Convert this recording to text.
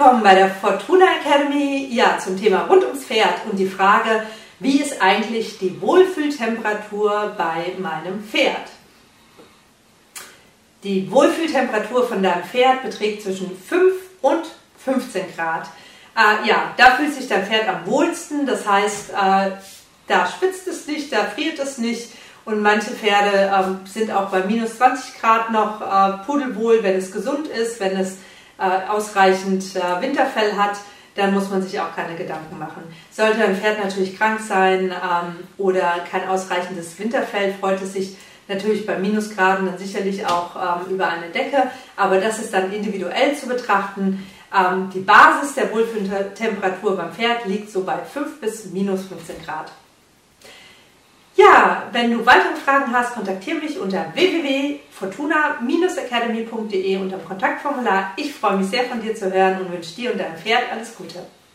willkommen bei der Fortuna Academy. Ja, zum Thema rund ums Pferd und die Frage, wie ist eigentlich die Wohlfühltemperatur bei meinem Pferd? Die Wohlfühltemperatur von deinem Pferd beträgt zwischen 5 und 15 Grad. Äh, ja, da fühlt sich dein Pferd am wohlsten. Das heißt, äh, da spitzt es nicht, da friert es nicht. Und manche Pferde äh, sind auch bei minus 20 Grad noch äh, pudelwohl, wenn es gesund ist, wenn es ausreichend äh, Winterfell hat, dann muss man sich auch keine Gedanken machen. Sollte ein Pferd natürlich krank sein ähm, oder kein ausreichendes Winterfell, freut es sich natürlich bei Minusgraden dann sicherlich auch ähm, über eine Decke, aber das ist dann individuell zu betrachten. Ähm, die Basis der Wohlfühltemperatur beim Pferd liegt so bei 5 bis minus 15 Grad. Wenn du weitere Fragen hast, kontaktiere mich unter www.fortuna-academy.de unter dem Kontaktformular. Ich freue mich sehr von dir zu hören und wünsche dir und deinem Pferd alles Gute.